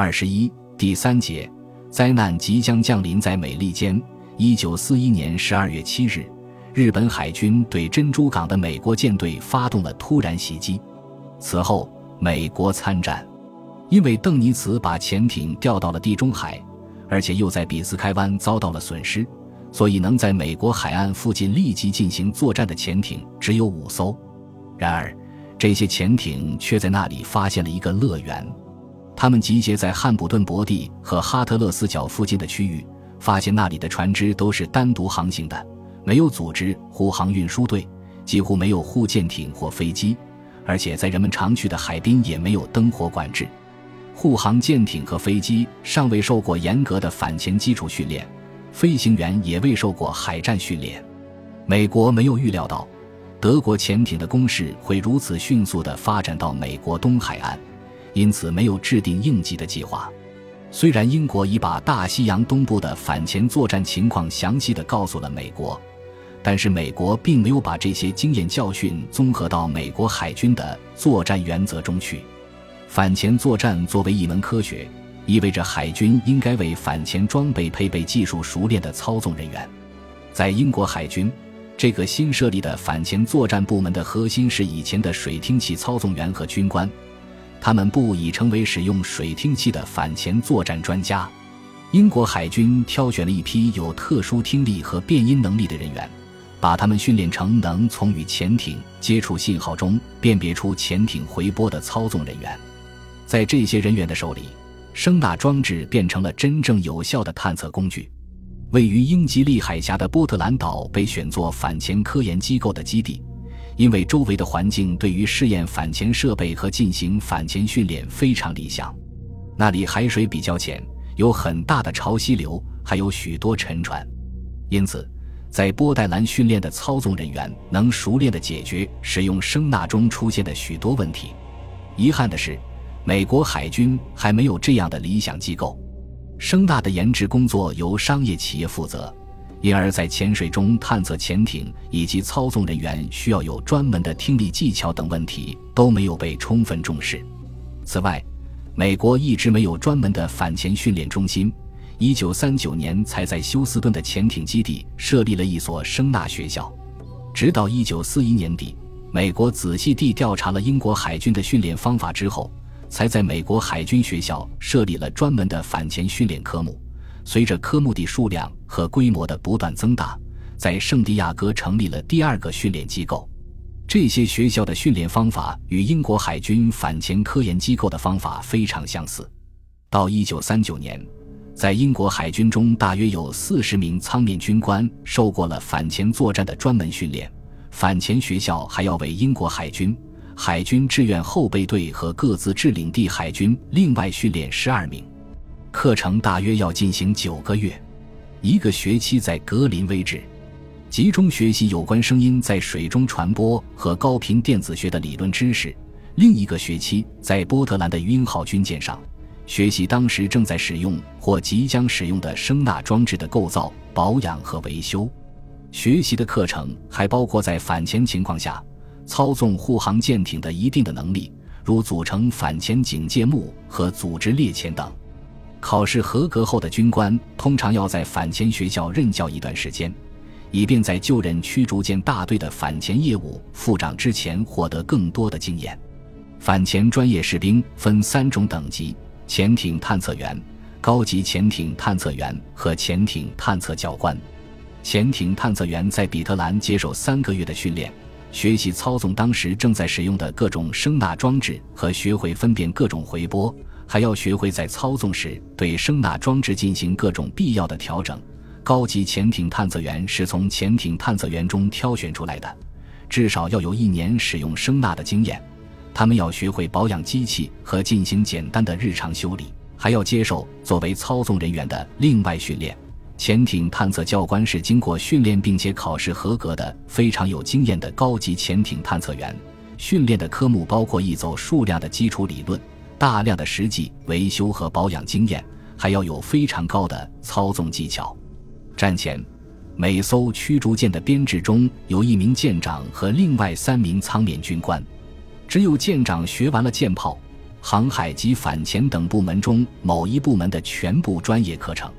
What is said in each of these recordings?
二十一第三节，灾难即将降临在美利坚。一九四一年十二月七日，日本海军对珍珠港的美国舰队发动了突然袭击。此后，美国参战，因为邓尼茨把潜艇调到了地中海，而且又在比斯开湾遭到了损失，所以能在美国海岸附近立即进行作战的潜艇只有五艘。然而，这些潜艇却在那里发现了一个乐园。他们集结在汉普顿伯蒂和哈特勒斯角附近的区域，发现那里的船只都是单独航行的，没有组织护航运输队，几乎没有护舰艇或飞机，而且在人们常去的海滨也没有灯火管制。护航舰艇和飞机尚未受过严格的反潜基础训练，飞行员也未受过海战训练。美国没有预料到。德国潜艇的攻势会如此迅速地发展到美国东海岸，因此没有制定应急的计划。虽然英国已把大西洋东部的反潜作战情况详细的告诉了美国，但是美国并没有把这些经验教训综合到美国海军的作战原则中去。反潜作战作为一门科学，意味着海军应该为反潜装备配备技术熟练的操纵人员。在英国海军。这个新设立的反潜作战部门的核心是以前的水听器操纵员和军官，他们不已成为使用水听器的反潜作战专家。英国海军挑选了一批有特殊听力和变音能力的人员，把他们训练成能从与潜艇接触信号中辨别出潜艇回波的操纵人员。在这些人员的手里，声纳装置变成了真正有效的探测工具。位于英吉利海峡的波特兰岛被选作反潜科研机构的基地，因为周围的环境对于试验反潜设备和进行反潜训练非常理想。那里海水比较浅，有很大的潮汐流，还有许多沉船，因此在波代兰训练的操纵人员能熟练地解决使用声纳中出现的许多问题。遗憾的是，美国海军还没有这样的理想机构。声纳的研制工作由商业企业负责，因而，在潜水中探测潜艇以及操纵人员需要有专门的听力技巧等问题都没有被充分重视。此外，美国一直没有专门的反潜训练中心。一九三九年才在休斯顿的潜艇基地设立了一所声纳学校。直到一九四一年底，美国仔细地调查了英国海军的训练方法之后。才在美国海军学校设立了专门的反潜训练科目。随着科目的数量和规模的不断增大，在圣地亚哥成立了第二个训练机构。这些学校的训练方法与英国海军反潜科研机构的方法非常相似。到1939年，在英国海军中大约有40名舱面军官受过了反潜作战的专门训练。反潜学校还要为英国海军。海军志愿后备队和各自治领地海军另外训练十二名，课程大约要进行九个月，一个学期在格林威治集中学习有关声音在水中传播和高频电子学的理论知识，另一个学期在波特兰的鱼鹰号军舰上学习当时正在使用或即将使用的声纳装置的构造、保养和维修。学习的课程还包括在反潜情况下。操纵护航舰艇的一定的能力，如组成反潜警戒幕和组织猎潜等。考试合格后的军官通常要在反潜学校任教一段时间，以便在就任驱逐舰大队的反潜业务副长之前获得更多的经验。反潜专业士兵分三种等级：潜艇探测员、高级潜艇探测员和潜艇探测教官。潜艇探测员在比特兰接受三个月的训练。学习操纵当时正在使用的各种声纳装置和学会分辨各种回波，还要学会在操纵时对声纳装置进行各种必要的调整。高级潜艇探测员是从潜艇探测员中挑选出来的，至少要有一年使用声纳的经验。他们要学会保养机器和进行简单的日常修理，还要接受作为操纵人员的另外训练。潜艇探测教官是经过训练并且考试合格的非常有经验的高级潜艇探测员。训练的科目包括一走数量的基础理论、大量的实际维修和保养经验，还要有非常高的操纵技巧。战前，每艘驱逐舰的编制中有一名舰长和另外三名舱面军官。只有舰长学完了舰炮，航海及反潜等部门中某一部门的全部专业课程。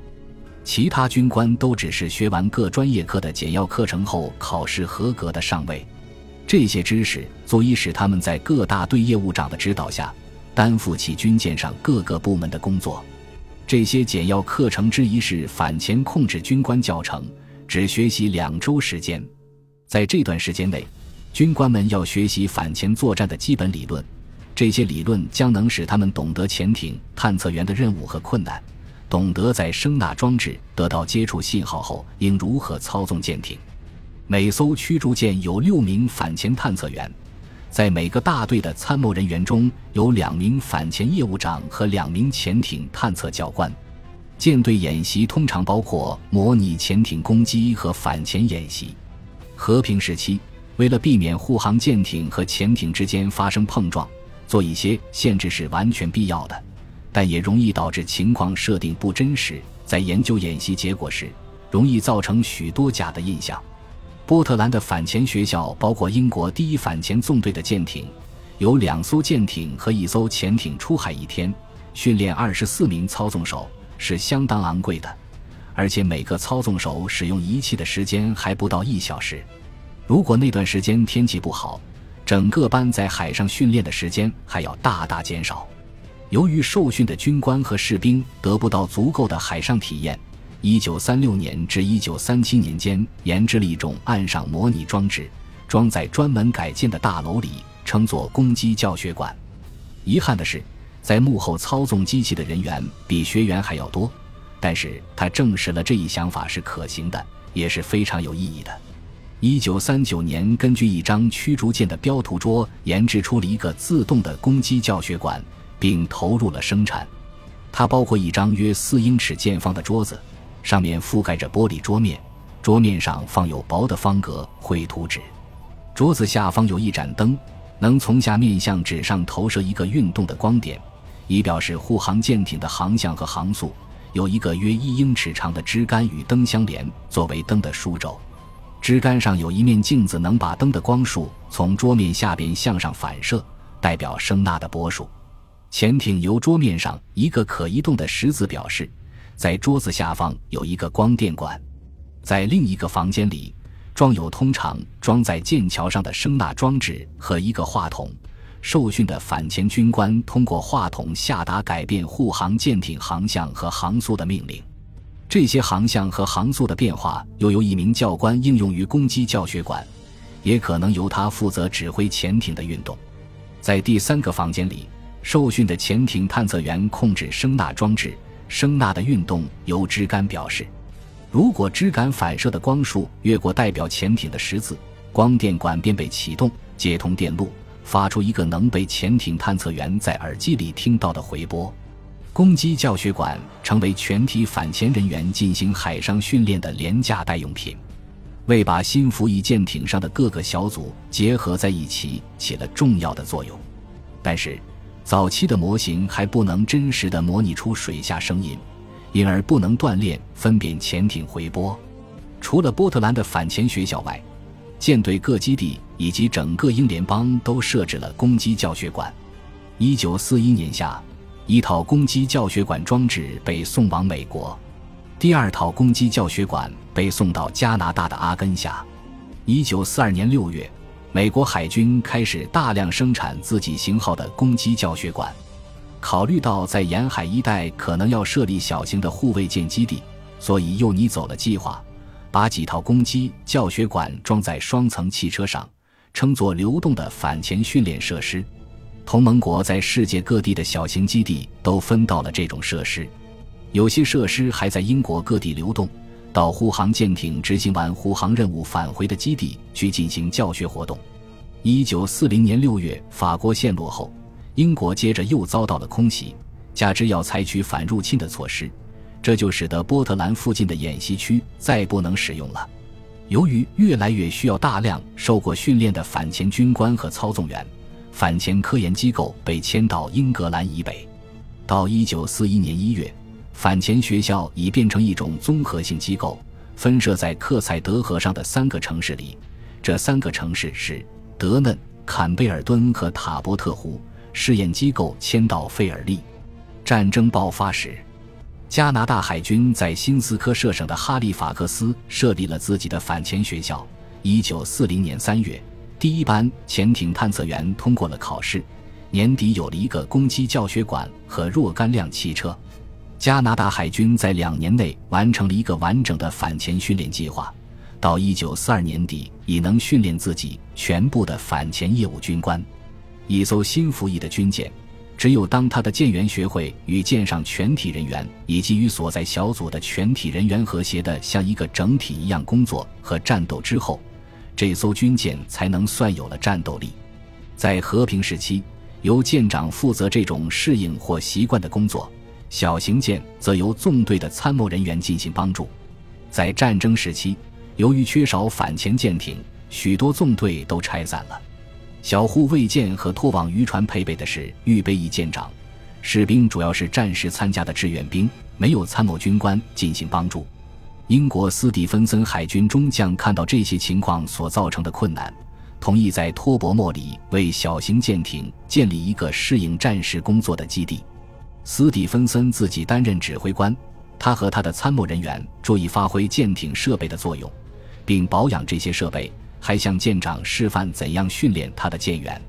其他军官都只是学完各专业课的简要课程后考试合格的上尉。这些知识足以使他们在各大队业务长的指导下，担负起军舰上各个部门的工作。这些简要课程之一是反潜控制军官教程，只学习两周时间。在这段时间内，军官们要学习反潜作战的基本理论。这些理论将能使他们懂得潜艇探测员的任务和困难，懂得在声纳装置得到接触信号后应如何操纵舰艇。每艘驱逐舰有六名反潜探测员，在每个大队的参谋人员中有两名反潜业务长和两名潜艇探测教官。舰队演习通常包括模拟潜艇攻击和反潜演习。和平时期，为了避免护航舰艇和潜艇之间发生碰撞，做一些限制是完全必要的，但也容易导致情况设定不真实。在研究演习结果时，容易造成许多假的印象。波特兰的反潜学校包括英国第一反潜纵队的舰艇，有两艘舰艇和一艘潜艇出海一天，训练二十四名操纵手是相当昂贵的，而且每个操纵手使用仪器的时间还不到一小时。如果那段时间天气不好，整个班在海上训练的时间还要大大减少。由于受训的军官和士兵得不到足够的海上体验。一九三六年至一九三七年间，研制了一种岸上模拟装置，装在专门改建的大楼里，称作攻击教学馆。遗憾的是，在幕后操纵机器的人员比学员还要多。但是他证实了这一想法是可行的，也是非常有意义的。一九三九年，根据一张驱逐舰的标图桌，研制出了一个自动的攻击教学馆，并投入了生产。它包括一张约四英尺见方的桌子。上面覆盖着玻璃桌面，桌面上放有薄的方格绘图纸，桌子下方有一盏灯，能从下面向纸上投射一个运动的光点，以表示护航舰艇的航向和航速。有一个约一英尺长的支杆与灯相连，作为灯的枢轴。支杆上有一面镜子，能把灯的光束从桌面下边向上反射，代表声纳的波数。潜艇由桌面上一个可移动的十字表示。在桌子下方有一个光电管，在另一个房间里装有通常装在剑桥上的声纳装置和一个话筒。受训的反潜军官通过话筒下达改变护航舰艇航向和航速的命令。这些航向和航速的变化又由一名教官应用于攻击教学馆，也可能由他负责指挥潜艇的运动。在第三个房间里，受训的潜艇探测员控制声纳装置。声纳的运动由支杆表示。如果支杆反射的光束越过代表潜艇的十字，光电管便被启动，接通电路，发出一个能被潜艇探测员在耳机里听到的回波。攻击教学馆成为全体反潜人员进行海上训练的廉价代用品，为把新服役舰艇上的各个小组结合在一起起了重要的作用。但是。早期的模型还不能真实的模拟出水下声音，因而不能锻炼分辨潜艇回波。除了波特兰的反潜学校外，舰队各基地以及整个英联邦都设置了攻击教学馆。一九四一年夏，一套攻击教学馆装置被送往美国，第二套攻击教学馆被送到加拿大的阿根峡。一九四二年六月。美国海军开始大量生产自己型号的攻击教学馆。考虑到在沿海一带可能要设立小型的护卫舰基地，所以又拟走了计划，把几套攻击教学馆装在双层汽车上，称作流动的反潜训练设施。同盟国在世界各地的小型基地都分到了这种设施，有些设施还在英国各地流动。到护航舰艇执行完护航任务返回的基地去进行教学活动。一九四零年六月，法国陷落后，英国接着又遭到了空袭，加之要采取反入侵的措施，这就使得波特兰附近的演习区再不能使用了。由于越来越需要大量受过训练的反潜军官和操纵员，反潜科研机构被迁到英格兰以北。到一九四一年一月。反潜学校已变成一种综合性机构，分设在克塞德河上的三个城市里。这三个城市是德嫩、坎贝尔敦和塔波特湖，试验机构迁到费尔利。战争爆发时，加拿大海军在新斯科舍省的哈利法克斯设立了自己的反潜学校。一九四零年三月，第一班潜艇探测员通过了考试，年底有了一个攻击教学馆和若干辆汽车。加拿大海军在两年内完成了一个完整的反潜训练计划，到一九四二年底已能训练自己全部的反潜业务军官。一艘新服役的军舰，只有当他的舰员学会与舰上全体人员以及与所在小组的全体人员和谐的像一个整体一样工作和战斗之后，这艘军舰才能算有了战斗力。在和平时期，由舰长负责这种适应或习惯的工作。小型舰则由纵队的参谋人员进行帮助。在战争时期，由于缺少反潜舰艇，许多纵队都拆散了。小护卫舰和拖网渔船配备的是预备役舰长，士兵主要是战时参加的志愿兵，没有参谋军官进行帮助。英国斯蒂芬森海军中将看到这些情况所造成的困难，同意在托伯莫里为小型舰艇建立一个适应战时工作的基地。斯蒂芬森自己担任指挥官，他和他的参谋人员注意发挥舰艇设备的作用，并保养这些设备，还向舰长示范怎样训练他的舰员。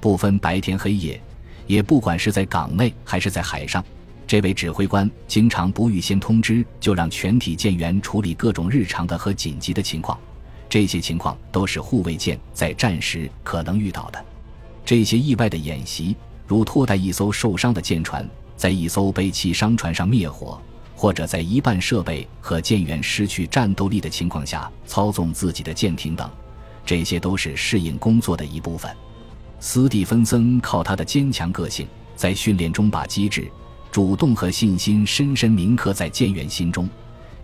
不分白天黑夜，也不管是在港内还是在海上，这位指挥官经常不预先通知就让全体舰员处理各种日常的和紧急的情况。这些情况都是护卫舰在战时可能遇到的。这些意外的演习，如拖带一艘受伤的舰船。在一艘被弃商船上灭火，或者在一半设备和舰员失去战斗力的情况下操纵自己的舰艇等，这些都是适应工作的一部分。斯蒂芬森靠他的坚强个性，在训练中把机智、主动和信心深深铭刻在舰员心中。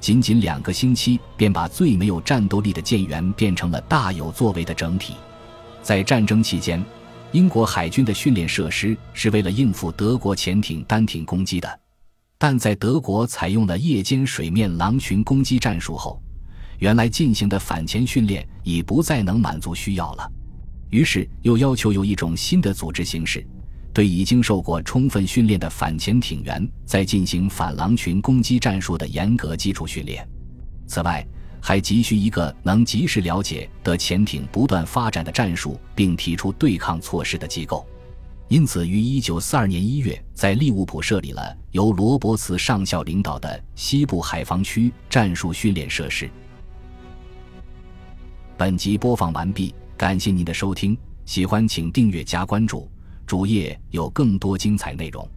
仅仅两个星期，便把最没有战斗力的舰员变成了大有作为的整体。在战争期间。英国海军的训练设施是为了应付德国潜艇单艇攻击的，但在德国采用了夜间水面狼群攻击战术后，原来进行的反潜训练已不再能满足需要了。于是又要求有一种新的组织形式，对已经受过充分训练的反潜艇员在进行反狼群攻击战术的严格基础训练。此外，还急需一个能及时了解得潜艇不断发展的战术，并提出对抗措施的机构。因此，于1942年1月，在利物浦设立了由罗伯茨上校领导的西部海防区战术训练设施。本集播放完毕，感谢您的收听，喜欢请订阅加关注，主页有更多精彩内容。